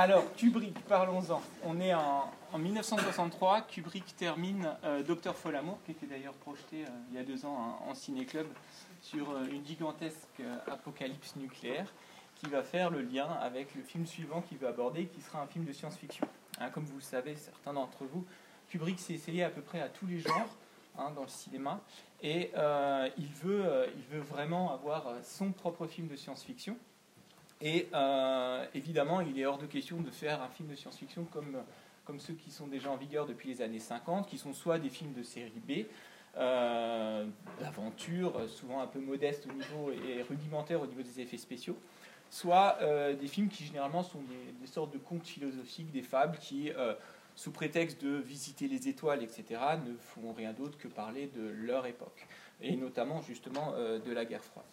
Alors, Kubrick, parlons-en. On est en, 1963. Kubrick termine euh, Docteur Folamour, qui était d'ailleurs projeté euh, il y a deux ans en, ciné-club sur euh, une gigantesque apocalypse nucléaire, qui va faire le lien avec le film suivant qu'il veut aborder, qui sera un film de science-fiction. Hein, comme vous le savez, certains d'entre vous, Kubrick s'est essayé à peu près à tous les genres hein, dans le cinéma, et il, veut, il veut vraiment avoir son propre film de science-fiction. Et euh, évidemment, il est hors de question de faire un film de science-fiction comme, comme ceux qui sont déjà en vigueur depuis les années 50, qui sont soit des films de série B, euh, d'aventure, souvent un peu modeste au niveau et rudimentaire au niveau des effets spéciaux, soit euh, des films qui généralement sont des, sortes de contes philosophiques, des fables qui, sous prétexte de visiter les étoiles, etc., ne font rien d'autre que parler de leur époque, et notamment justement de la guerre froide.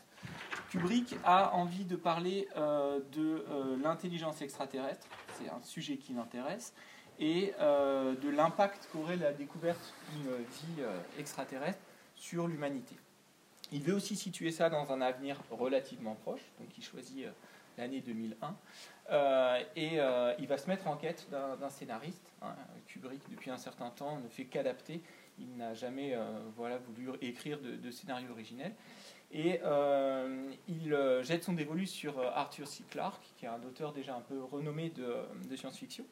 Kubrick a envie de parler euh, de euh, l'intelligence extraterrestre, c'est un sujet qui l'intéresse, et euh, de l'impact qu'aurait la découverte d'une vie extraterrestre sur l'humanité. Il veut aussi situer ça dans un avenir relativement proche, donc il choisit l'année 2001, et il va se mettre en quête d'un scénariste. Hein. Kubrick, depuis un certain temps, ne fait qu'adapter, il n'a jamais voulu écrire de, de scénario originel. Et euh, il euh, jette son dévolu sur euh, Arthur C. Clarke, qui est un auteur déjà un peu renommé de, science-fiction,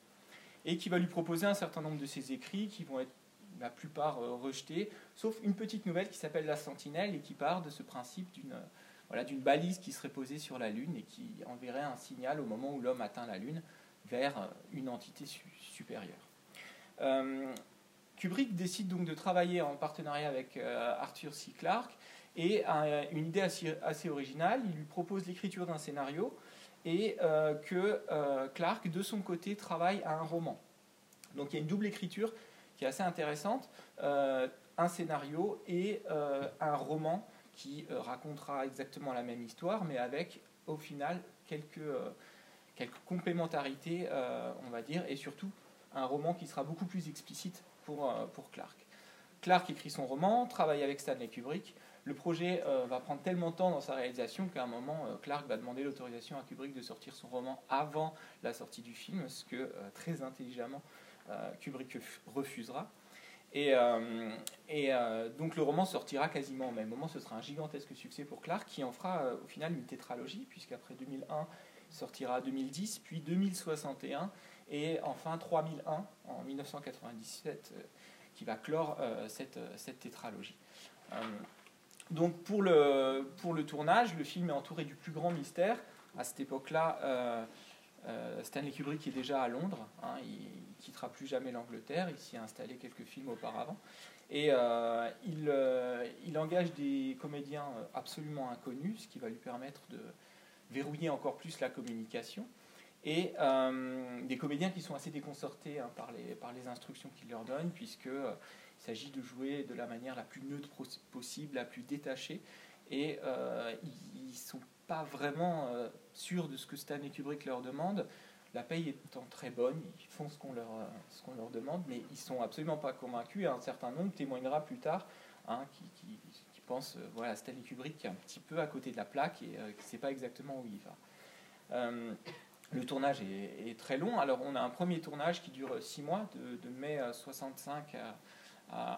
et qui va lui proposer un certain nombre de ses écrits qui vont être la plupart rejetés, sauf une petite nouvelle qui s'appelle La Sentinelle et qui part de ce principe d'une voilà, balise qui serait posée sur la Lune et qui enverrait un signal au moment où l'homme atteint la Lune vers une entité supérieure. Kubrick décide donc de travailler en partenariat avec Arthur C. Clarke et une idée assez, originale. Il lui propose l'écriture d'un scénario et euh, que euh, Clark, de son côté, travaille à un roman. Donc il y a une double écriture qui est assez intéressante, euh, un scénario et un roman qui racontera exactement la même histoire, mais avec au final quelques, complémentarités, on va dire, et surtout un roman qui sera beaucoup plus explicite pour Clark. Clark écrit son roman, travaille avec Stanley Kubrick, le projet euh, va prendre tellement de temps dans sa réalisation qu'à un moment, euh, Clark va demander l'autorisation à Kubrick de sortir son roman avant la sortie du film, ce que euh, très intelligemment Kubrick refusera. Et, donc le roman sortira quasiment au même moment. Ce sera un gigantesque succès pour Clark qui en fera au final une tétralogie, puisqu'après 2001, il sortira 2010, puis 2061 et enfin 3001 en 1997 qui va clore cette tétralogie. Donc pour le, pour le tournage, le film est entouré du plus grand mystère. À cette époque-là, euh, euh, Stanley Kubrick est déjà à Londres. Hein, il ne quittera plus jamais l'Angleterre. Il s'y est installé quelques films auparavant. Et euh, il, il, engage des comédiens absolument inconnus, ce qui va lui permettre de verrouiller encore plus la communication. Et des comédiens qui sont assez déconcertés hein, par, les, par les instructions qu'il leur donne, puisque il s'agit de jouer de la manière la plus neutre possible, la plus détachée. Et euh, ils ne sont pas vraiment euh, sûrs de ce que Stanley Kubrick leur demande. La paye étant très bonne, ils font ce qu'on leur, euh, demande, mais ils ne sont absolument pas convaincus. Et un certain nombre témoignera plus tard hein, qui, qui, qui pensent voilà, Stanley Kubrick qui est un petit peu à côté de la plaque et qui ne sait pas exactement où il va. le tournage est, très long. Alors, on a un premier tournage qui dure six mois, de, de mai 65 à,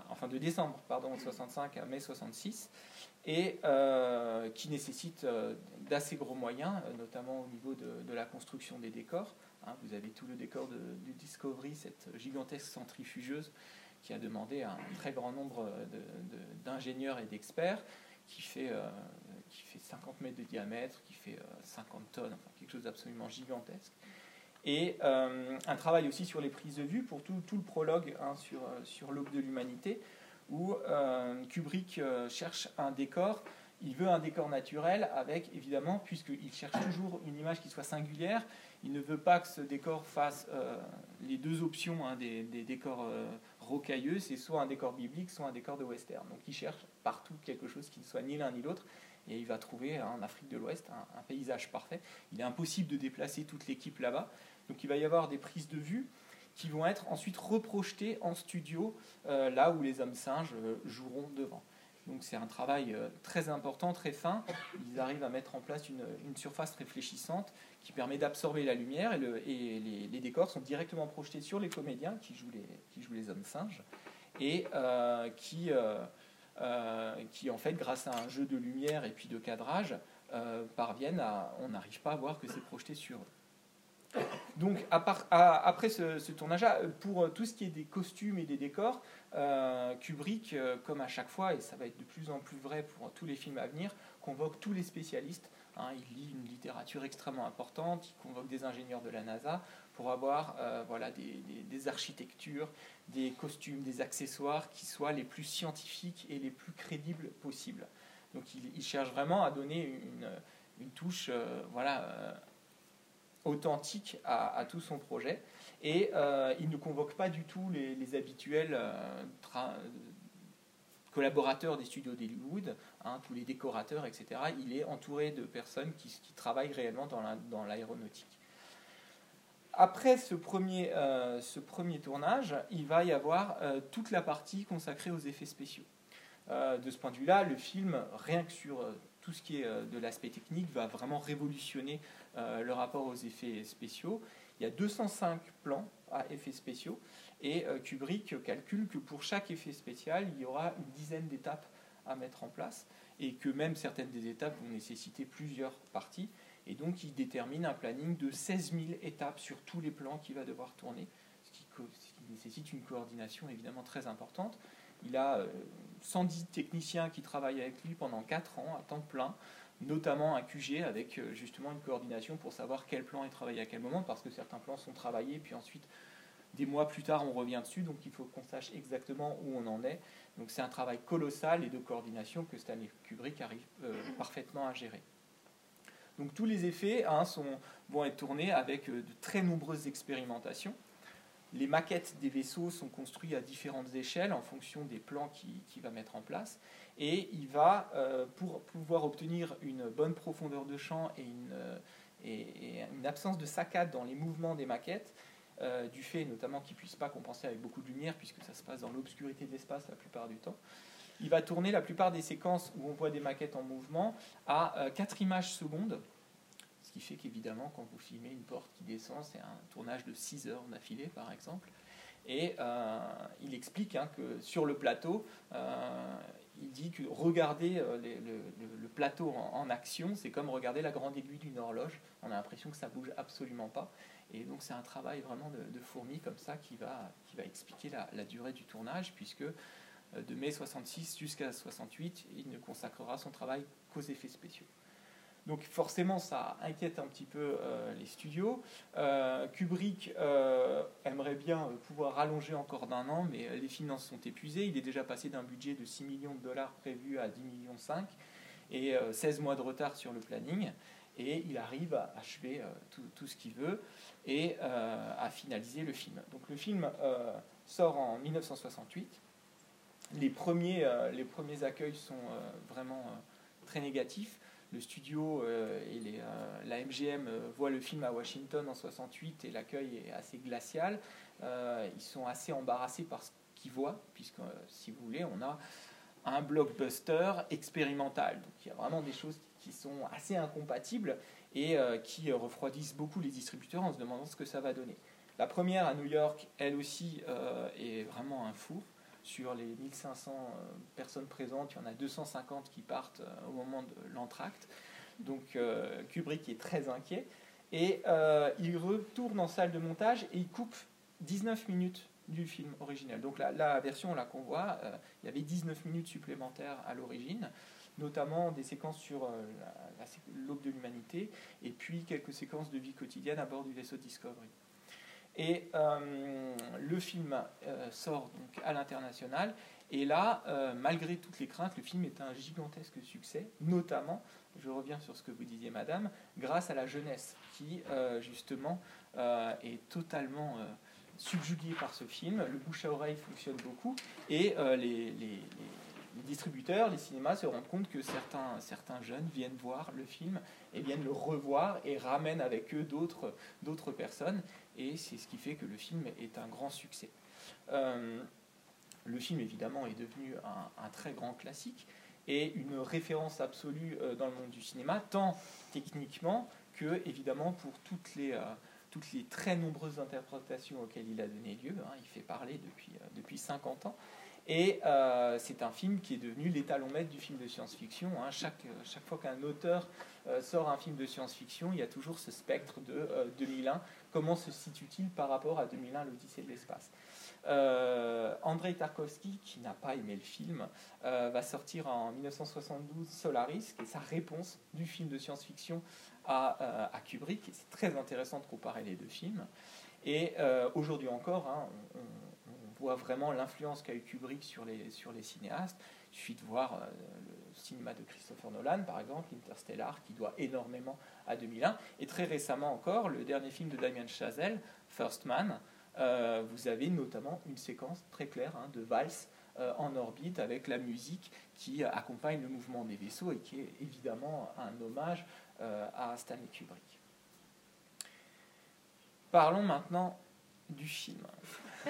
enfin de décembre pardon, 65 à mai 66, et euh, qui nécessite euh, d'assez gros moyens, euh, notamment au niveau de, la construction des décors. Hein. vous avez tout le décor de, du Discovery, cette gigantesque centrifugeuse qui a demandé un très grand nombre d'ingénieurs et d'experts, qui fait, qui fait 50 mètres de diamètre, qui fait 50 tonnes, quelque chose d'absolument gigantesque et euh, un travail aussi sur les prises de vue pour tout, tout le prologue hein, sur, euh, sur l'aube de l'humanité, où euh, Kubrick cherche un décor. Il veut un décor naturel avec, évidemment, puisqu'il cherche toujours une image qui soit singulière, il ne veut pas que ce décor fasse les deux options hein, des, des, décors rocailleux, c'est soit un décor biblique, soit un décor de western. Donc il cherche partout quelque chose qui ne soit ni l'un ni l'autre, et il va trouver en Afrique de l'Ouest un, paysage parfait. Il est impossible de déplacer toute l'équipe là-bas. Donc il va y avoir des prises de vue qui vont être ensuite reprojetées en studio, euh, là où les hommes singes euh, joueront devant. Donc c'est un travail très important, très fin. Ils arrivent à mettre en place une, surface réfléchissante qui permet d'absorber la lumière et, le, et les, décors sont directement projetés sur les comédiens qui jouent les, hommes singes et qui, en fait, grâce à un jeu de lumière et puis de cadrage, parviennent à... On n'arrive pas à voir que c'est projeté sur eux. Donc, après ce, tournage-là, pour tout ce qui est des costumes et des décors, euh, Kubrick, euh, comme à chaque fois, et ça va être de plus en plus vrai pour tous les films à venir, convoque tous les spécialistes. Hein. il lit une littérature extrêmement importante, il convoque des ingénieurs de la NASA pour avoir euh, voilà, des, architectures, des costumes, des accessoires qui soient les plus scientifiques et les plus crédibles possibles. Donc il, cherche vraiment à donner une, touche voilà, authentique à, tout son projet. Et euh, il ne convoque pas du tout les, habituels euh, collaborateurs des studios d'Hollywood, hein, tous les décorateurs, etc. Il est entouré de personnes qui, travaillent réellement dans l'aéronautique. après ce premier, euh, ce premier tournage, il va y avoir toute la partie consacrée aux effets spéciaux. de ce point de vue-là, le film, rien que sur tout ce qui est de l'aspect technique, va vraiment révolutionner euh, le rapport aux effets spéciaux. Il y a 205 plans à effets spéciaux et euh, Kubrick calcule que pour chaque effet spécial, il y aura une dizaine d'étapes à mettre en place et que même certaines des étapes vont nécessiter plusieurs parties. Et donc il détermine un planning de 16 000 étapes sur tous les plans qu'il va devoir tourner, ce qui, nécessite une coordination évidemment très importante. Il a 110 euh, techniciens qui travaillent avec lui pendant 4 ans à temps plein notamment un QG avec euh, justement une coordination pour savoir quel plan est travaillé à quel moment, parce que certains plans sont travaillés, puis ensuite, des mois plus tard, on revient dessus, donc il faut qu'on sache exactement où on en est. Donc c'est un travail colossal et de coordination que Stanley Kubrick arrive euh, parfaitement à gérer. Donc tous les effets hein, vont être tournés avec euh, de très nombreuses expérimentations. Les maquettes des vaisseaux sont construites à différentes échelles en fonction des plans qu'il va mettre en place. Et il va, euh, pour pouvoir obtenir une bonne profondeur de champ et une, euh, absence de saccade dans les mouvements des maquettes, euh, du fait notamment qu'il ne puisse pas compenser avec beaucoup de lumière, puisque ça se passe dans l'obscurité de l'espace la plupart du temps, il va tourner la plupart des séquences où on voit des maquettes en mouvement à 4 images secondes, qui fait qu'évidemment, quand vous filmez une porte qui descend, c'est un tournage de 6 heures d'affilée, par exemple. Et il explique hein, que sur le plateau, il dit que regarder euh, le, plateau en, action, c'est comme regarder la grande aiguille d'une horloge. On a l'impression que ça bouge absolument pas. Et donc c'est un travail vraiment de, fourmi comme ça qui va, qui va expliquer la, durée du tournage, puisque euh, de mai 66 jusqu'à 68, il ne consacrera son travail qu'aux effets spéciaux. Donc forcément, ça inquiète un petit peu euh, les studios. Euh, Kubrick euh, aimerait bien pouvoir rallonger encore d'un an, mais les finances sont épuisées. Il est déjà passé d'un budget de 6 millions de dollars prévu à 10 millions 5 et 16 mois de retard sur le planning. Et il arrive à achever tout, ce qu'il veut et à finaliser le film. Donc le film sort en 1968. Les premiers, les premiers accueils sont vraiment très négatifs le studio euh, et euh, la MGM euh, voient le film à Washington en 68 et l'accueil est assez glacial. ils sont assez embarrassés par ce qu'ils voient, puisque si vous voulez, on a un blockbuster expérimental. Donc il y a vraiment des choses qui sont assez incompatibles et qui refroidissent beaucoup les distributeurs en se demandant ce que ça va donner. La première à New York, elle aussi, est vraiment un four. Sur les 1500 euh, personnes présentes, il y en a 250 qui partent euh, au moment de l'entracte. Donc euh, Kubrick est très inquiet. Et il retourne en salle de montage et il coupe 19 minutes du film original. Donc la, version là qu'on voit, il y avait 19 minutes supplémentaires à l'origine, notamment des séquences sur l'aube de l'humanité et puis quelques séquences de vie quotidienne à bord du vaisseau Discovery. Et euh, le film euh, sort donc à l'international. Et là, euh, malgré toutes les craintes, le film est un gigantesque succès, notamment, je reviens sur ce que vous disiez, madame, grâce à la jeunesse qui, justement, est totalement subjuguée par ce film. Le bouche à oreille fonctionne beaucoup. Et les, les, distributeurs, les cinémas se rendent compte que certains, certains jeunes viennent voir le film et viennent le revoir et ramènent avec eux d'autres personnes et c'est ce qui fait que le film est un grand succès. Euh, Le film, évidemment, est devenu un, très grand classique et une référence absolue dans le monde du cinéma, tant techniquement que, évidemment, pour toutes les, les très nombreuses interprétations auxquelles il a donné lieu. Hein. il fait parler depuis, depuis 50 ans. Et euh, c'est un film qui est devenu l'étalon maître du film de science-fiction. Hein. Chaque, fois qu'un auteur euh, sort un film de science-fiction, il y a toujours ce spectre de 2001. Euh, Comment se situe-t-il par rapport à 2001, l'Odyssée de l'espace? Andrei Tarkovsky, qui n'a pas aimé le film, va sortir en 1972 Solaris, qui est sa réponse du film de science-fiction à, à, Kubrick. c'est très intéressant de comparer les deux films. Et aujourd'hui encore, hein, on voit vraiment l'influence qu'a eu Kubrick sur les, cinéastes. Il suffit de voir euh, cinéma de Christopher Nolan, par exemple, Interstellar, qui doit énormément à 2001. Et très récemment encore, le dernier film de Damien Chazelle, First Man, euh, vous avez notamment une séquence très claire hein, de valse euh, en orbite avec la musique qui accompagne le mouvement des vaisseaux et qui est évidemment un hommage à Stanley Kubrick. Parlons maintenant du film.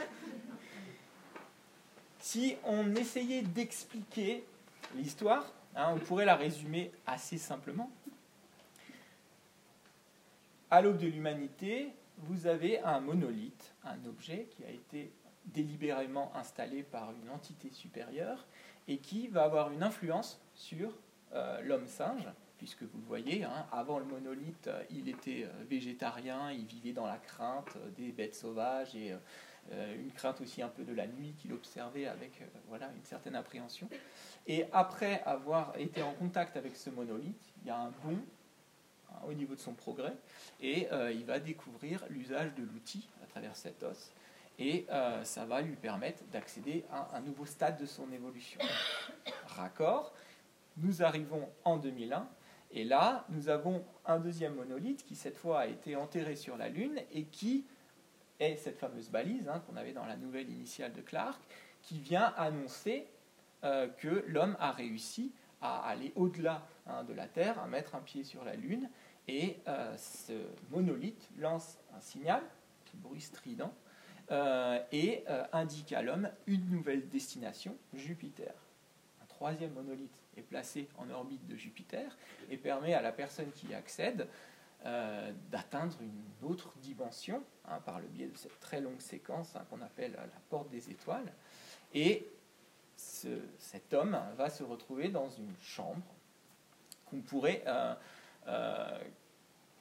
Si on essayait d'expliquer l'histoire, hein, on pourrait la résumer assez simplement. À l'aube de l'humanité, vous avez un monolithe, un objet qui a été délibérément installé par une entité supérieure et qui va avoir une influence sur euh, l'homme singe, puisque vous le voyez, hein, avant le monolithe, il était euh, végétarien, il vivait dans la crainte des bêtes sauvages et euh, euh, une crainte aussi un peu de la nuit qu'il observait avec euh, voilà, une certaine appréhension. Et après avoir été en contact avec ce monolithe, il y a un bond hein, au niveau de son progrès, et euh, il va découvrir l'usage de l'outil à travers cet os, et ça va lui permettre d'accéder à un nouveau stade de son évolution. Raccord, nous arrivons en 2001, et là, nous avons un deuxième monolithe qui cette fois a été enterré sur la Lune et qui est cette fameuse balise hein, qu'on avait dans la nouvelle initiale de Clark, qui vient annoncer euh, que l'homme a réussi à aller au-delà hein, de la Terre, à mettre un pied sur la Lune, et euh, ce monolithe lance un signal, un bruit strident, euh, et indique à l'homme une nouvelle destination, Jupiter. Un troisième monolithe est placé en orbite de Jupiter et permet à la personne qui y accède euh, d'atteindre une autre dimension hein, par le biais de cette très longue séquence hein, qu'on appelle la porte des étoiles. Et cet homme va se retrouver dans une chambre qu'on pourrait, euh, euh,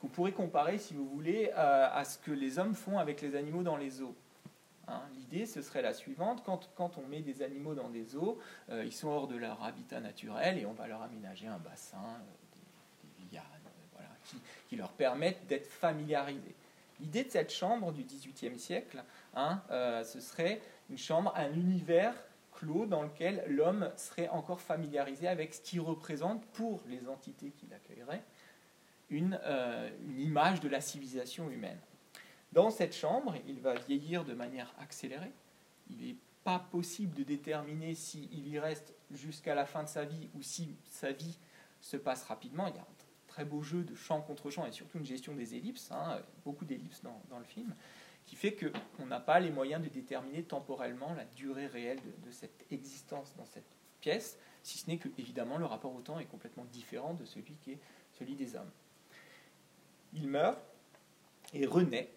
qu'on pourrait comparer, si vous voulez, à ce que les hommes font avec les animaux dans les eaux. Hein, l'idée, ce serait la suivante. Quand, quand, on met des animaux dans des eaux, ils sont hors de leur habitat naturel et on va leur aménager un bassin, qui, leur permettent d'être familiarisés. L'idée de cette chambre du XVIIIe siècle, hein, euh, ce serait une chambre, un univers clos dans lequel l'homme serait encore familiarisé avec ce qui représente pour les entités qui l'accueilleraient une, euh, une image de la civilisation humaine. Dans cette chambre, il va vieillir de manière accélérée. Il n'est pas possible de déterminer s'il y reste jusqu'à la fin de sa vie ou si sa vie se passe rapidement. Il y a très beau jeu de champ contre champ et surtout une gestion des ellipses, hein, beaucoup d'ellipses dans, le film, qui fait qu'on n'a pas les moyens de déterminer temporellement la durée réelle de, cette existence dans cette pièce, si ce n'est que, évidemment, le rapport au temps est complètement différent de celui qui est celui des hommes. Il meurt et renaît,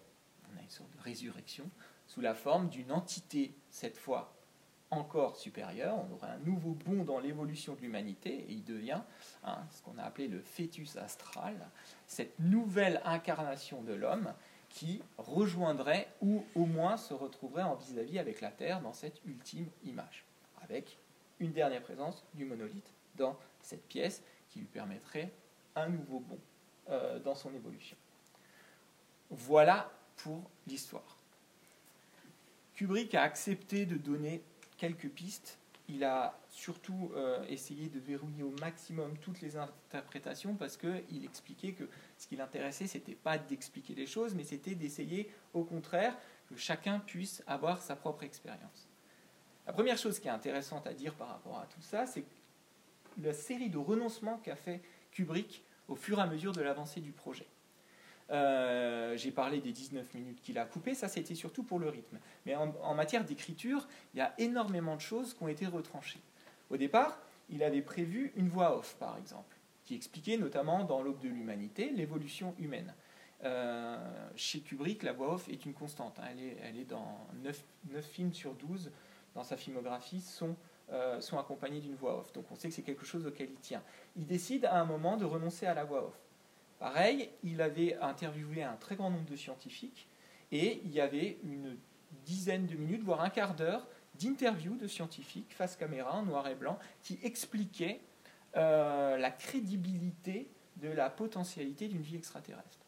on a une sorte de résurrection, sous la forme d'une entité, cette fois encore supérieur, on aurait un nouveau bond dans l'évolution de l'humanité, et il devient hein, ce qu'on a appelé le fœtus astral, cette nouvelle incarnation de l'homme qui rejoindrait ou au moins se retrouverait en vis-à-vis avec la Terre dans cette ultime image, avec une dernière présence du monolithe dans cette pièce qui lui permettrait un nouveau bond euh, dans son évolution. Voilà pour l'histoire. Kubrick a accepté de donner quelques pistes. Il a surtout euh, essayé de verrouiller au maximum toutes les interprétations parce qu'il expliquait que ce qui l'intéressait, c'était pas d'expliquer les choses, mais c'était d'essayer au contraire que chacun puisse avoir sa propre expérience. La première chose qui est intéressante à dire par rapport à tout ça, c'est la série de renoncements qu'a fait Kubrick au fur et à mesure de l'avancée du projet. Euh, j'ai parlé des 19 minutes qu'il a coupées, ça c'était surtout pour le rythme. Mais en, matière d'écriture, il y a énormément de choses qui ont été retranchées. Au départ, il avait prévu une voix off, par exemple, qui expliquait notamment dans L'aube de l'humanité l'évolution humaine. Euh, chez Kubrick, la voix off est une constante. Hein. Elle, est, dans 9, 9, films sur 12 dans sa filmographie euh, sont accompagnés d'une voix off. Donc on sait que c'est quelque chose auquel il tient. Il décide à un moment de renoncer à la voix off. Pareil, il avait interviewé un très grand nombre de scientifiques et il y avait une dizaine de minutes, voire un quart d'heure d'interviews de scientifiques face caméra en noir et blanc qui expliquaient euh, la crédibilité de la potentialité d'une vie extraterrestre.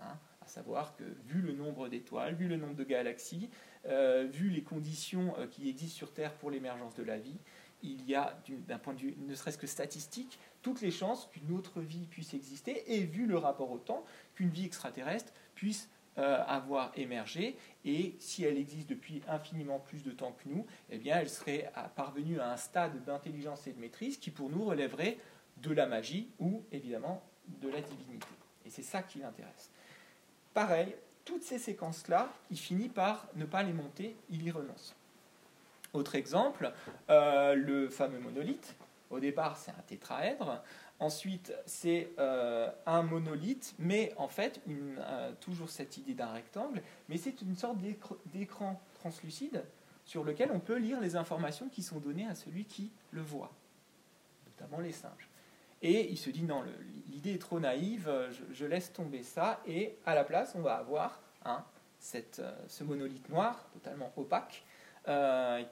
Hein, à savoir que, vu le nombre d'étoiles, vu le nombre de galaxies, euh, vu les conditions euh, qui existent sur Terre pour l'émergence de la vie, il y a, d'un point de vue ne serait-ce que statistique, toutes les chances qu'une autre vie puisse exister, et vu le rapport au temps, qu'une vie extraterrestre puisse euh, avoir émergé, et si elle existe depuis infiniment plus de temps que nous, eh bien, elle serait parvenue à un stade d'intelligence et de maîtrise qui, pour nous, relèverait de la magie ou, évidemment, de la divinité. Et c'est ça qui l'intéresse. Pareil, toutes ces séquences-là, il finit par ne pas les monter, il y renonce. Autre exemple, euh, le fameux monolithe. Au départ, c'est un tétraèdre. Ensuite, c'est euh, un monolithe, mais en fait, euh, toujours cette idée d'un rectangle, mais c'est une sorte d'écran translucide sur lequel on peut lire les informations qui sont données à celui qui le voit, notamment les singes. Et il se dit non, l'idée est trop naïve, je, laisse tomber ça, et à la place, on va avoir hein, ce monolithe noir, totalement opaque,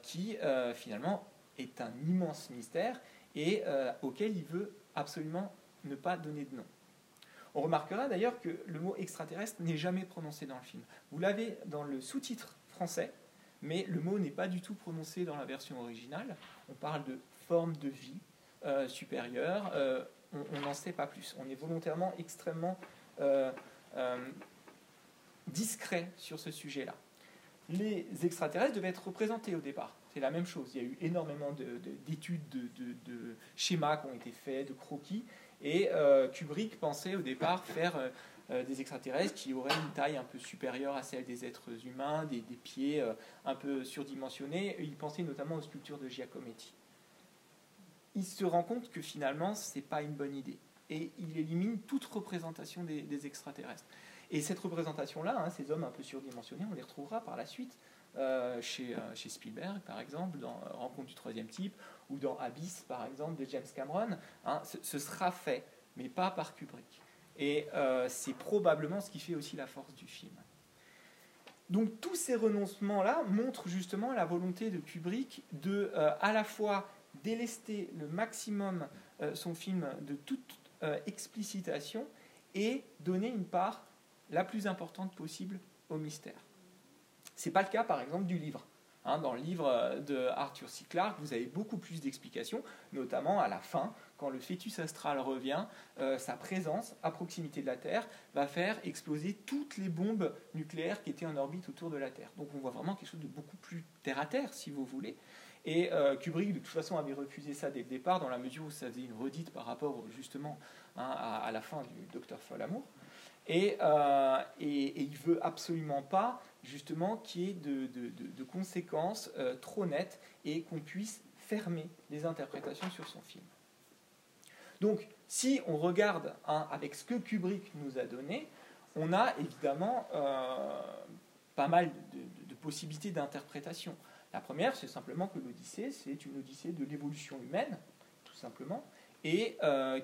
qui finalement est un immense mystère et euh, auquel il veut absolument ne pas donner de nom. On remarquera d'ailleurs que le mot extraterrestre n'est jamais prononcé dans le film. Vous l'avez dans le sous-titre français, mais le mot n'est pas du tout prononcé dans la version originale. On parle de forme de vie supérieure, on n'en sait pas plus. On est volontairement extrêmement discret sur ce sujet-là les extraterrestres devaient être représentés au départ. C'est la même chose. Il y a eu énormément d'études, de, schémas qui ont été faits, de croquis. Et euh, Kubrick pensait au départ faire euh, euh, des extraterrestres qui auraient une taille un peu supérieure à celle des êtres humains, des, pieds un peu surdimensionnés. Il pensait notamment aux sculptures de Giacometti. Il se rend compte que finalement, ce n'est pas une bonne idée. Et il élimine toute représentation des extraterrestres. Et cette représentation-là, hein, ces hommes un peu surdimensionnés, on les retrouvera par la suite euh, chez, euh, chez, Spielberg, par exemple, dans euh, Rencontre du troisième type, ou dans Abyss, par exemple, de James Cameron. Hein, ce, sera fait, mais pas par Kubrick. Et c'est probablement ce qui fait aussi la force du film. Donc tous ces renoncements-là montrent justement la volonté de Kubrick de à la fois délester le maximum son film de toute explicitation et donner une part la plus importante possible au mystère. Ce n'est pas le cas, par exemple, du livre. Hein, dans le livre euh, de Arthur C. Clarke, vous avez beaucoup plus d'explications, notamment à la fin, quand le fœtus astral revient, euh, sa présence à proximité de la Terre va faire exploser toutes les bombes nucléaires qui étaient en orbite autour de la Terre. Donc on voit vraiment quelque chose de beaucoup plus terre à terre, si vous voulez. Et euh, Kubrick, de toute façon, avait refusé ça dès le départ, dans la mesure où ça faisait une redite par rapport justement hein, à, la fin du Docteur Folamour. Euh, et, et, il veut absolument pas, justement, qu'il y ait de, conséquences euh, trop nettes et qu'on puisse fermer les interprétations sur son film. Donc, si on regarde hein, avec ce que Kubrick nous a donné, on a évidemment euh, pas mal de, possibilités d'interprétation. La première, c'est simplement que l'Odyssée, c'est une Odyssée de l'évolution humaine, tout simplement, et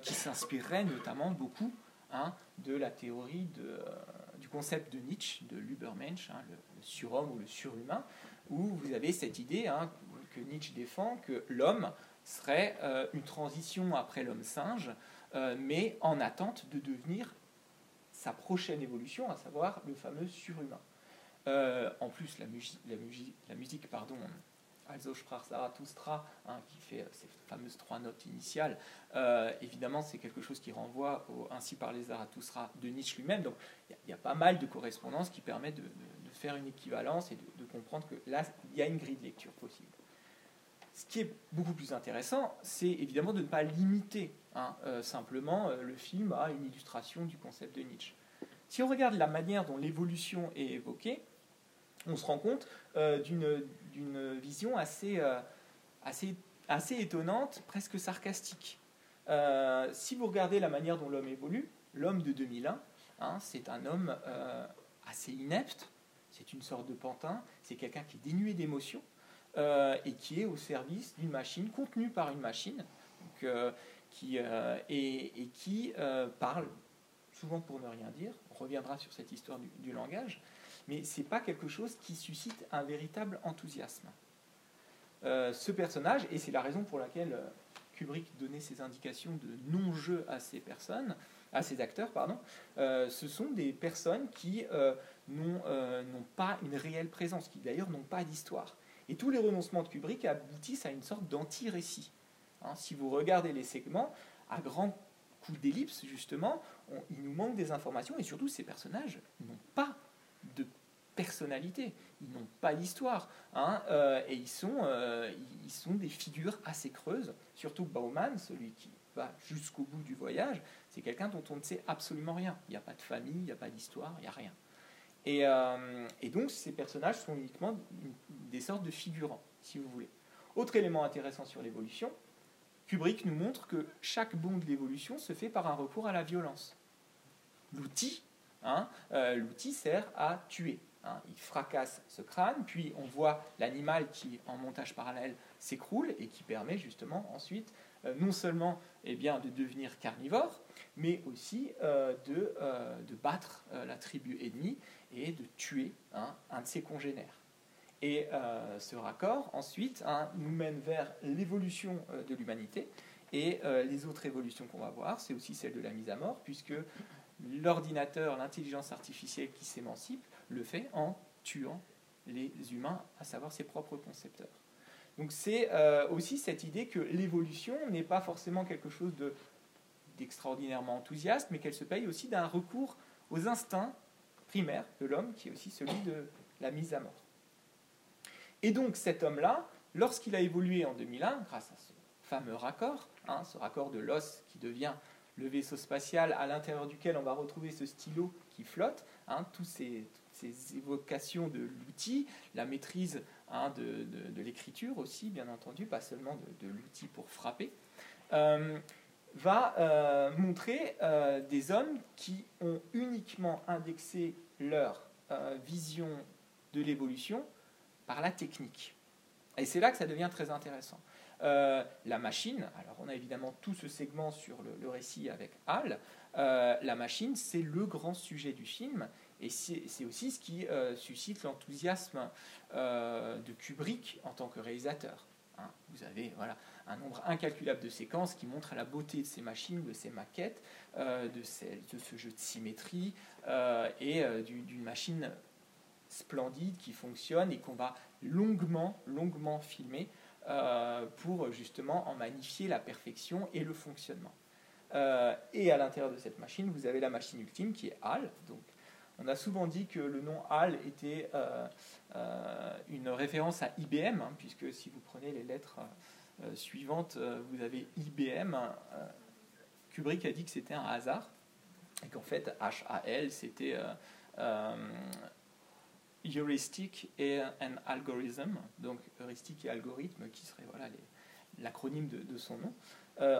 qui s'inspirerait notamment beaucoup Hein, de la théorie euh, du concept de Nietzsche, de l'Ubermensch, hein, le, surhomme ou le surhumain, où vous avez cette idée hein, que Nietzsche défend que l'homme serait euh, une transition après l'homme singe, euh, mais en attente de devenir sa prochaine évolution, à savoir le fameux surhumain. en plus, la, la, la musique pardon, Also sprach Zarathustra, hein, qui fait euh, ces fameuses trois notes initiales, euh, évidemment, c'est quelque chose qui renvoie ainsi par les Zarathustra de Nietzsche lui-même. Donc, il y, a pas mal de correspondances qui permettent de, faire une équivalence et de, comprendre que là, il y a une grille de lecture possible. Ce qui est beaucoup plus intéressant, c'est évidemment de ne pas limiter hein, euh, simplement le film à une illustration du concept de Nietzsche. Si on regarde la manière dont l'évolution est évoquée, on se rend compte d'une vision assez, assez, assez étonnante, presque sarcastique. si vous regardez la manière dont l'homme évolue, l'homme de 2001, hein, c'est un homme assez inepte, c'est une sorte de pantin, c'est quelqu'un qui est dénué d'émotions euh, et qui est au service d'une machine, contenue par une machine, euh, qui, euh, et, qui parle, souvent pour ne rien dire, on reviendra sur cette histoire du, langage, mais ce n'est pas quelque chose qui suscite un véritable enthousiasme. ce personnage, et c'est la raison pour laquelle Kubrick donnait ses indications de non-jeu à ces personnes, à ces acteurs, pardon, ce sont des personnes qui euh, n'ont pas une réelle présence, qui d'ailleurs n'ont pas d'histoire. Et tous les renoncements de Kubrick aboutissent à une sorte d'anti-récit. Hein, si vous regardez les segments, à grands coups d'ellipse, justement, il nous manque des informations, et surtout ces personnages n'ont pas personnalité, ils n'ont pas d'histoire, hein, euh, et ils sont, euh, ils sont des figures assez creuses, surtout Bauman, celui qui va jusqu'au bout du voyage, c'est quelqu'un dont on ne sait absolument rien. Il n'y a pas de famille, il n'y a pas d'histoire, il n'y a rien. Euh, et, donc ces personnages sont uniquement des sortes de figurants, si vous voulez. Autre élément intéressant sur l'évolution, Kubrick nous montre que chaque bond de l'évolution se fait par un recours à la violence. L'outil, hein, l'outil sert à tuer. Hein. Il fracasse ce crâne, puis on voit l'animal qui, en montage parallèle, s'écroule et qui permet justement ensuite euh, non seulement eh bien, de devenir carnivore, mais aussi de, de, battre la tribu ennemie et de tuer hein, un de ses congénères. Et euh, ce raccord, ensuite, hein, nous mène vers l'évolution euh, de l'humanité. Et euh, les autres évolutions qu'on va voir, c'est aussi celle de la mise à mort, puisque l'ordinateur, l'intelligence artificielle qui s'émancipe, le fait en tuant les humains, à savoir ses propres concepteurs. Donc c'est aussi cette idée que l'évolution n'est pas forcément quelque chose d'extraordinairement enthousiaste, mais qu'elle se paye aussi d'un recours aux instincts primaire de l'homme, qui est aussi celui de la mise à mort. Et donc cet homme-là, lorsqu'il a évolué en 2001, grâce à ce fameux raccord, hein, ce raccord de l'os qui devient le vaisseau spatial à l'intérieur duquel on va retrouver ce stylo qui flotte, hein, toutes ces, évocations de l'outil, la maîtrise hein, de, l'écriture aussi, bien entendu, pas seulement de, l'outil pour frapper. Euh, va euh, montrer euh, des hommes qui ont uniquement indexé leur vision de l'évolution par la technique. Et c'est là que ça devient très intéressant. La machine, alors on a évidemment tout ce segment sur le, récit avec Hal, la machine c'est le grand sujet du film et c'est aussi ce qui suscite l'enthousiasme de Kubrick en tant que réalisateur. Hein. vous avez voilà, un nombre incalculable de séquences qui montrent la beauté de ces machines, de ces maquettes, euh, de, ce jeu de symétrie euh, et euh, d'une machine splendide qui fonctionne et qu'on va longuement, longuement filmer pour justement en magnifier la perfection et le fonctionnement. et à l'intérieur de cette machine, vous avez la machine ultime qui est HAL. Donc, on a souvent dit que le nom HAL était une référence à IBM, hein, puisque si vous prenez les lettres euh, suivante, euh, vous avez IBM. Euh, Kubrick a dit que c'était un hasard et qu'en fait HAL c'était heuristic et un algorithm, donc heuristique et algorithme qui serait voilà, l'acronyme de, son nom.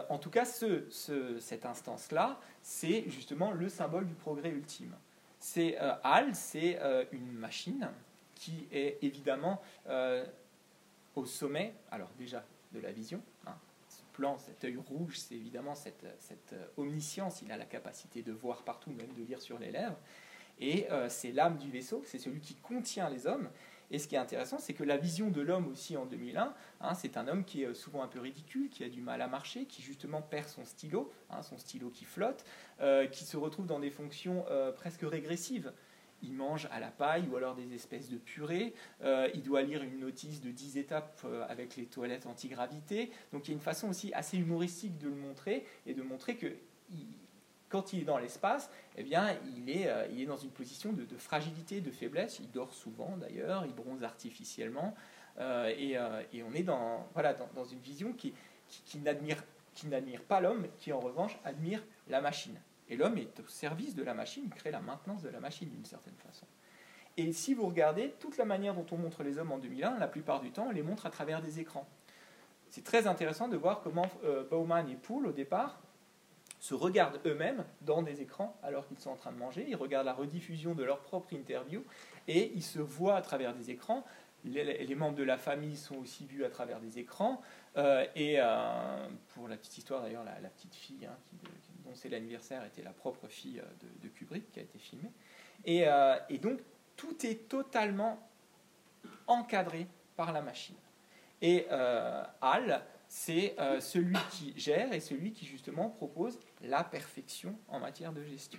en tout cas, ce, cette instance-là, c'est justement le symbole du progrès ultime. C'est HAL, c'est une machine qui est évidemment au sommet, alors déjà de la vision. Hein. Ce plan, cet œil rouge, c'est évidemment cette, euh, omniscience. Il a la capacité de voir partout, même de lire sur les lèvres. Et euh, c'est l'âme du vaisseau, c'est celui qui contient les hommes. Et ce qui est intéressant, c'est que la vision de l'homme aussi en 2001, hein, c'est un homme qui est euh, souvent un peu ridicule, qui a du mal à marcher, qui justement perd son stylo, hein, son stylo qui flotte, qui se retrouve dans des fonctions presque régressives il mange à la paille ou alors des espèces de purée. Euh, il doit lire une notice de 10 étapes euh, avec les toilettes antigravité. Donc il y a une façon aussi assez humoristique de le montrer et de montrer que quand il est dans l'espace, eh bien, il est, euh, dans une position de, fragilité, de faiblesse. Il dort souvent d'ailleurs, il bronze artificiellement. Et, et, on est dans, voilà, dans, une vision qui, n'admire pas l'homme, qui en revanche admire la machine. Et l'homme est au service de la machine, il crée la maintenance de la machine d'une certaine façon. Et si vous regardez, toute la manière dont on montre les hommes en 2001, la plupart du temps, on les montre à travers des écrans. C'est très intéressant de voir comment euh, et Poole, au départ, se regardent eux-mêmes dans des écrans alors qu'ils sont en train de manger. Ils regardent la rediffusion de leur propre interview et ils se voient à travers des écrans. Les, membres de la famille sont aussi vus à travers des écrans. Euh, et euh, pour la petite histoire, d'ailleurs, la, petite fille hein, dont c'est l'anniversaire était la propre fille de, Kubrick qui a été filmée. Et, donc, tout est totalement encadré par la machine. Et euh, c'est euh, celui qui gère et celui qui justement propose la perfection en matière de gestion.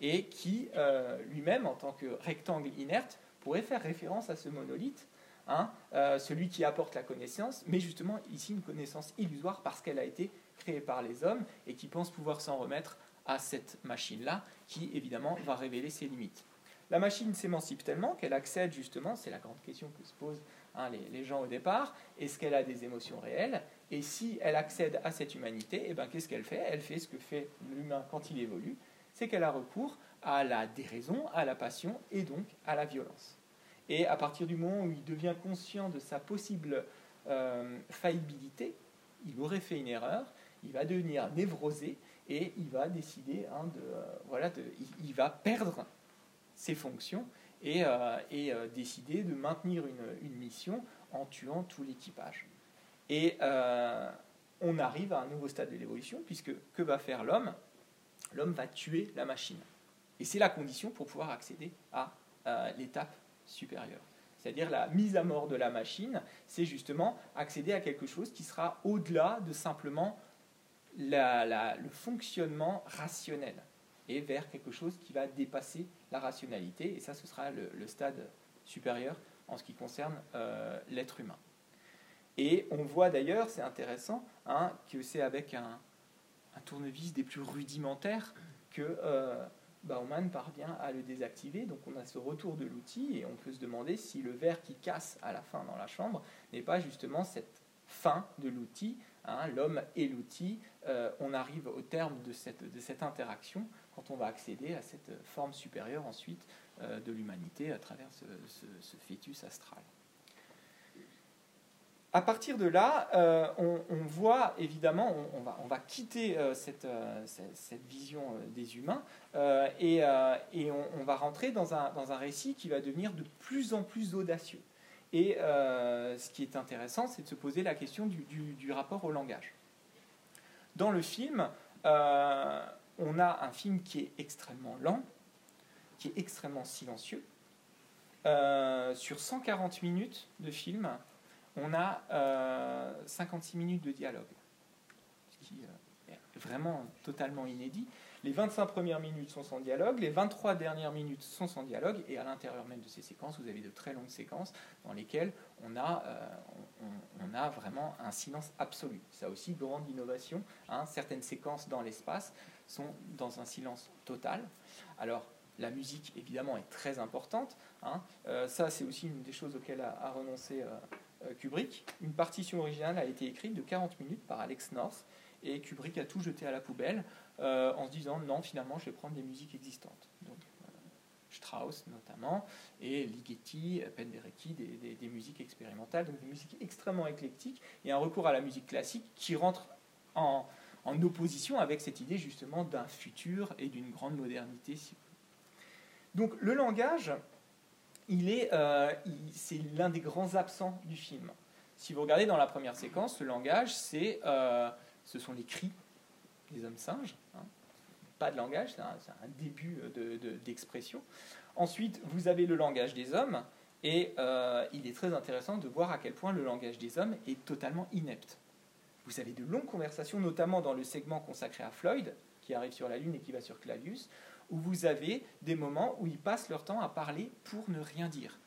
Et qui euh, lui-même, en tant que rectangle inerte, pourrait faire référence à ce monolithe, hein, celui qui apporte la connaissance, mais justement ici une connaissance illusoire parce qu'elle a été créée par les hommes et qui pense pouvoir s'en remettre à cette machine-là, qui évidemment va révéler ses limites. La machine s'émancipe tellement qu'elle accède justement, c'est la grande question que se posent hein, les, gens au départ, est-ce qu'elle a des émotions réelles Et si elle accède à cette humanité, eh ben, qu'est-ce qu'elle fait? Elle fait ce que fait l'humain quand il évolue, c'est qu'elle a recours à la déraison, à la passion et donc à la violence. Et à partir du moment où il devient conscient de sa possible euh, faillibilité, il aurait fait une erreur, il va devenir névrosé et il va décider hein, de, euh, voilà, il, va perdre ses fonctions et, euh, décider de maintenir une, mission en tuant tout l'équipage. Et euh, on arrive à un nouveau stade de l'évolution, puisque que va faire l'homme? L'homme va tuer la machine. Et c'est la condition pour pouvoir accéder à l'étape supérieure. C'est-à-dire la mise à mort de la machine, c'est justement accéder à quelque chose qui sera au-delà de simplement le fonctionnement rationnel et vers quelque chose qui va dépasser la rationalité. Et ça, ce sera le, stade supérieur en ce qui concerne euh, l'être humain. Et on voit d'ailleurs, c'est intéressant, hein, que c'est avec un, tournevis des plus rudimentaires que euh, Bauman parvient à le désactiver. Donc on a ce retour de l'outil et on peut se demander si le verre qui casse à la fin dans la chambre n'est pas justement cette fin de l'outil, hein, l'homme et l'outil. Euh, on arrive au terme de cette, interaction quand on va accéder à cette forme supérieure ensuite euh, de l'humanité à travers ce, fœtus astral. À partir de là, euh, on, voit évidemment, on, va, quitter euh, cette, cette, vision des humains et, on, va rentrer dans un, récit qui va devenir de plus en plus audacieux. Et ce qui est intéressant, c'est de se poser la question du, rapport au langage. Dans le film, on a un film qui est extrêmement lent, qui est extrêmement silencieux. Euh, sur 140 minutes de film, on a 56 euh, minutes de dialogue, ce qui euh, est vraiment totalement inédit. Les 25 premières minutes sont sans dialogue, les 23 dernières minutes sont sans dialogue, et à l'intérieur même de ces séquences, vous avez de très longues séquences dans lesquelles on a, a vraiment un silence absolu. Ça aussi, grande innovation. Hein. certaines séquences dans l'espace sont dans un silence total. Alors, la musique, évidemment, est très importante. Hein. Euh, ça, c'est aussi une des choses auxquelles a, renoncé euh, euh, Kubrick. Une partition originale a été écrite de 40 minutes par Alex North, et Kubrick a tout jeté à la poubelle en se disant non, finalement, je vais prendre des musiques existantes. Donc, Strauss notamment, et Ligeti, Penderecki, des, musiques expérimentales, donc des musiques extrêmement éclectiques, et un recours à la musique classique qui rentre en, en opposition avec cette idée justement d'un futur et d'une grande modernité. Donc le langage, il est, euh, c'est l'un des grands absents du film. Si vous regardez dans la première séquence, le langage, c'est, euh, ce sont les cris des hommes singes. Hein. Pas de langage, c'est un, début d'expression. Ensuite, vous avez le langage des hommes, et euh, il est très intéressant de voir à quel point le langage des hommes est totalement inepte. Vous avez de longues conversations, notamment dans le segment consacré à Floyd, qui arrive sur la Lune et qui va sur Clavius, où vous avez des moments où ils passent leur temps à parler pour ne rien dire.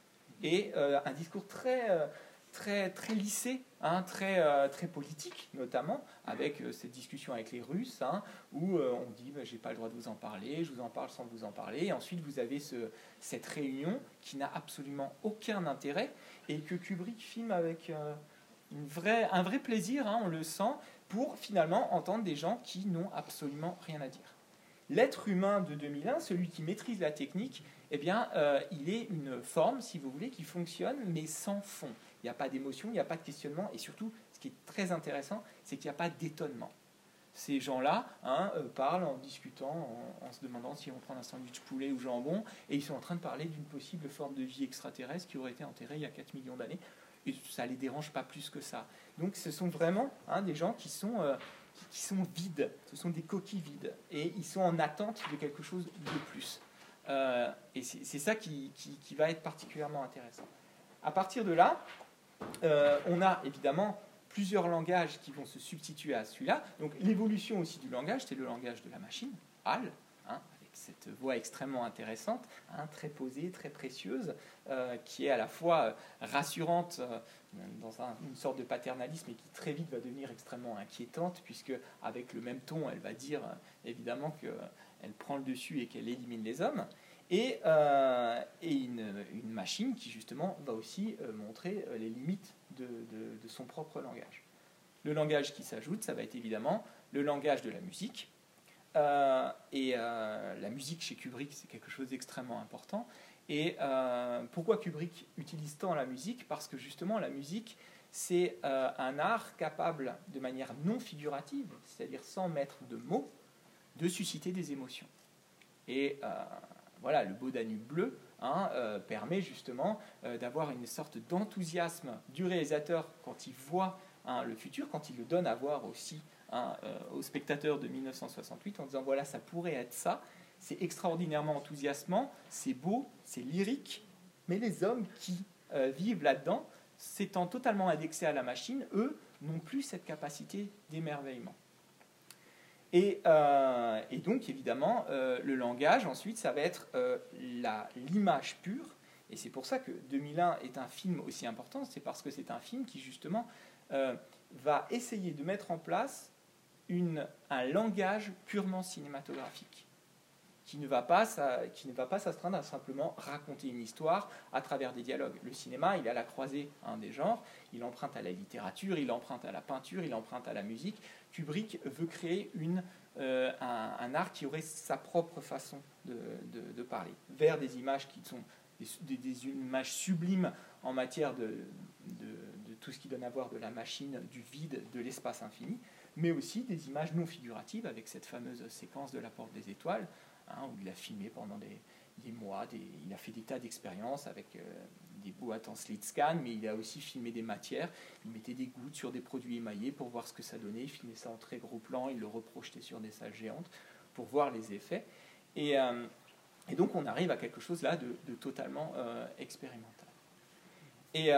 Et euh, un discours très, euh, très, très lissé, hein, très, euh, très politique, notamment, avec cette discussion avec les Russes, hein, où on dit bah, j'ai pas le droit de vous en parler, je vous en parle sans vous en parler. Et ensuite, vous avez ce, cette réunion qui n'a absolument aucun intérêt et que Kubrick filme avec un vrai plaisir, hein, on le sent, pour finalement entendre des gens qui n'ont absolument rien à dire. L'être humain de 2001, celui qui maîtrise la technique, eh bien, euh, il est une forme, si vous voulez, qui fonctionne, mais sans fond. Il n'y a pas d'émotion, il n'y a pas de questionnement, et surtout, ce qui est très intéressant, c'est qu'il n'y a pas d'étonnement. Ces gens-là hein, euh, parlent en discutant, en, se demandant si on prend un sandwich poulet ou jambon, et ils sont en train de parler d'une possible forme de vie extraterrestre qui aurait été enterrée il y a 4 millions d'années, et ça ne les dérange pas plus que ça. Donc ce sont vraiment hein, des gens qui sont, euh, qui sont vides, ce sont des coquilles vides, et ils sont en attente de quelque chose de plus. Euh, et c'est ça qui, qui, va être particulièrement intéressant. À partir de là, euh, on a évidemment plusieurs langages qui vont se substituer à celui-là. Donc l'évolution aussi du langage, c'est le langage de la machine, HAL, hein, avec cette voix extrêmement intéressante, hein, très posée, très précieuse, euh, qui est à la fois rassurante dans une sorte de paternalisme et qui très vite va devenir extrêmement inquiétante, puisque avec le même ton, elle va dire évidemment que elle prend le dessus et qu'elle élimine les hommes, et, euh, une, machine qui justement va aussi euh, montrer euh, les limites de, son propre langage. Le langage qui s'ajoute, ça va être évidemment le langage de la musique. et la musique chez Kubrick, c'est quelque chose d'extrêmement important. Et pourquoi Kubrick utilise tant la musique? Parce que justement, la musique, c'est un art capable, de manière non figurative, c'est-à-dire sans mettre de mots, de susciter des émotions. Et euh, voilà, le beau Danube bleu hein, euh, permet justement euh, d'avoir une sorte d'enthousiasme du réalisateur quand il voit hein, le futur, quand il le donne à voir aussi hein, aux spectateurs de 1968 en disant voilà, ça pourrait être ça. C'est extraordinairement enthousiasmant, c'est beau, c'est lyrique, mais les hommes qui vivent là-dedans, s'étant totalement indexés à la machine, eux, n'ont plus cette capacité d'émerveillement. Euh, et, donc, évidemment, euh, le langage, ensuite, ça va être euh, l'image pure. Et c'est pour ça que 2001 est un film aussi important, c'est parce que c'est un film qui, justement, va essayer de mettre en place un langage purement cinématographique qui ne va pas, qui ne va pas s'astreindre à simplement raconter une histoire à travers des dialogues. Le cinéma, il est à la croisée un des genres, il emprunte à la littérature, il emprunte à la peinture, il emprunte à la musique. Kubrick veut créer une, euh, un, art qui aurait sa propre façon de, parler, vers des images qui sont des, images sublimes en matière de, tout ce qui donne à voir de la machine, du vide, de l'espace infini, mais aussi des images non figuratives avec cette fameuse séquence de la porte des étoiles, Hein, où il a filmé pendant des, mois, il a fait des tas d'expériences avec euh, des boîtes en slit scan, mais il a aussi filmé des matières. Il mettait des gouttes sur des produits émaillés pour voir ce que ça donnait. Il filmait ça en très gros plan, il le reprojetait sur des salles géantes pour voir les effets. Et, euh, donc on arrive à quelque chose là de, totalement euh, expérimental. Et,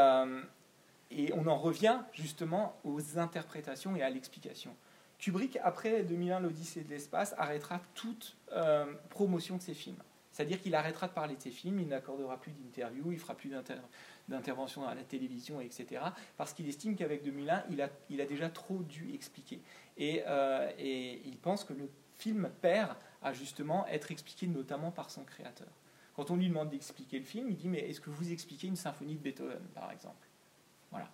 et on en revient justement aux interprétations et à l'explication. Kubrick, après 2001, l'Odyssée de l'espace, arrêtera toute euh, promotion de ses films. C'est-à-dire qu'il arrêtera de parler de ses films, il n'accordera plus d'interviews, il fera plus d'interventions à la télévision, etc. Parce qu'il estime qu'avec 2001, il a, il a déjà trop dû expliquer. Et, euh, et, il pense que le film perd à justement être expliqué notamment par son créateur. Quand on lui demande d'expliquer le film, il dit Mais est-ce que vous expliquez une symphonie de Beethoven, par exemple? Voilà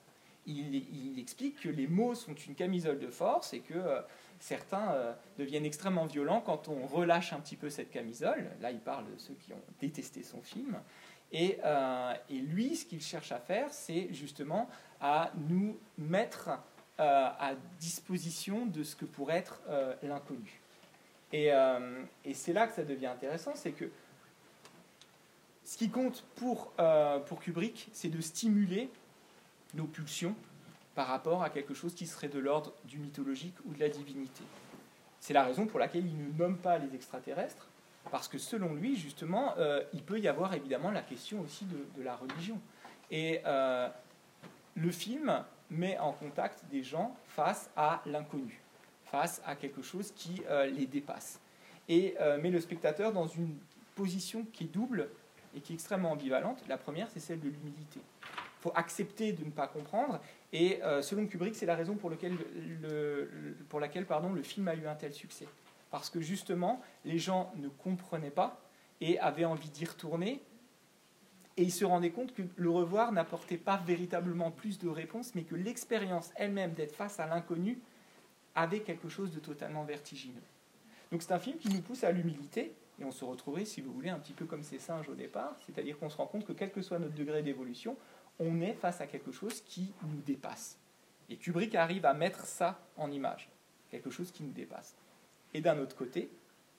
il, explique que les mots sont une camisole de force et que euh, certains euh, deviennent extrêmement violents quand on relâche un petit peu cette camisole. Là, il parle de ceux qui ont détesté son film. Et, euh, lui, ce qu'il cherche à faire, c'est justement à nous mettre à disposition de ce que pourrait être l'inconnu. Et, et c'est là que ça devient intéressant, c'est que ce qui compte pour, pour Kubrick, c'est de stimuler nos pulsions par rapport à quelque chose qui serait de l'ordre du mythologique ou de la divinité. C'est la raison pour laquelle il ne nomme pas les extraterrestres, parce que selon lui, justement, euh, il peut y avoir évidemment la question aussi de, la religion. Et euh, le film met en contact des gens face à l'inconnu, face à quelque chose qui euh, les dépasse, et met le spectateur dans une position qui est double et qui est extrêmement ambivalente. La première, c'est celle de l'humilité faut accepter de ne pas comprendre. Et euh, selon Kubrick, c'est la raison pour, lequel le, pour laquelle pardon, le film a eu un tel succès. Parce que justement, les gens ne comprenaient pas et avaient envie d'y retourner. Et ils se rendaient compte que le revoir n'apportait pas véritablement plus de réponses, mais que l'expérience elle-même d'être face à l'inconnu avait quelque chose de totalement vertigineux. Donc c'est un film qui nous pousse à l'humilité, et on se retrouverait, si vous voulez, un petit peu comme ces singes au départ, c'est-à-dire qu'on se rend compte que quel que soit notre degré d'évolution, on est face à quelque chose qui nous dépasse. Et Kubrick arrive à mettre ça en image, quelque chose qui nous dépasse. Et d'un autre côté,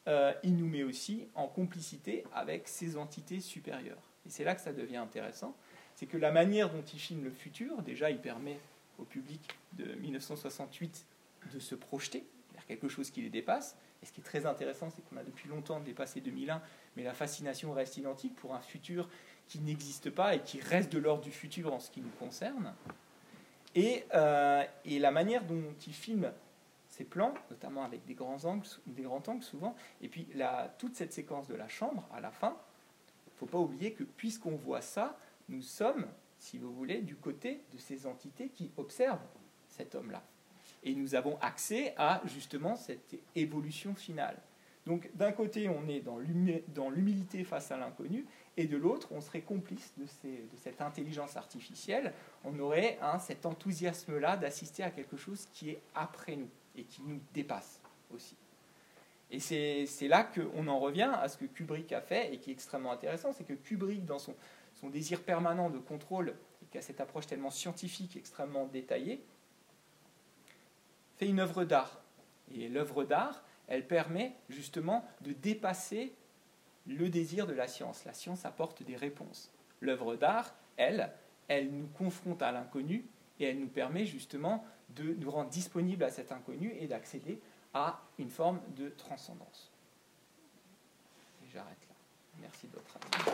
euh, il nous met aussi en complicité avec ces entités supérieures. Et c'est là que ça devient intéressant, c'est que la manière dont il filme le futur, déjà, il permet au public de 1968 de se projeter vers quelque chose qui les dépasse. Et ce qui est très intéressant, c'est qu'on a depuis longtemps dépassé 2001, mais la fascination reste identique pour un futur qui n'existe pas et qui reste de l'ordre du futur en ce qui nous concerne. Et, euh, et la manière dont il filme ces plans, notamment avec des grands angles, des grands angles souvent, et puis la, toute cette séquence de la chambre à la fin, il ne faut pas oublier que puisqu'on voit ça, nous sommes, si vous voulez, du côté de ces entités qui observent cet homme-là. Et nous avons accès à justement cette évolution finale. Donc d'un côté, on est dans l'humilité face à l'inconnu, et de l'autre, on serait complice de, cette intelligence artificielle. On aurait hein, cet enthousiasme-là d'assister à quelque chose qui est après nous et qui nous dépasse aussi. Et c'est là qu'on en revient à ce que Kubrick a fait et qui est extrêmement intéressant, c'est que Kubrick, dans son, son désir permanent de contrôle, et qui a cette approche tellement scientifique, extrêmement détaillée, fait une œuvre d'art. Et l'œuvre d'art, elle permet justement de dépasser le désir de la science. La science apporte des réponses. L'œuvre d'art, elle, elle nous confronte à l'inconnu et elle nous permet justement de nous rendre disponibles à cet inconnu et d'accéder à une forme de transcendance. J'arrête là. Merci de votre attention.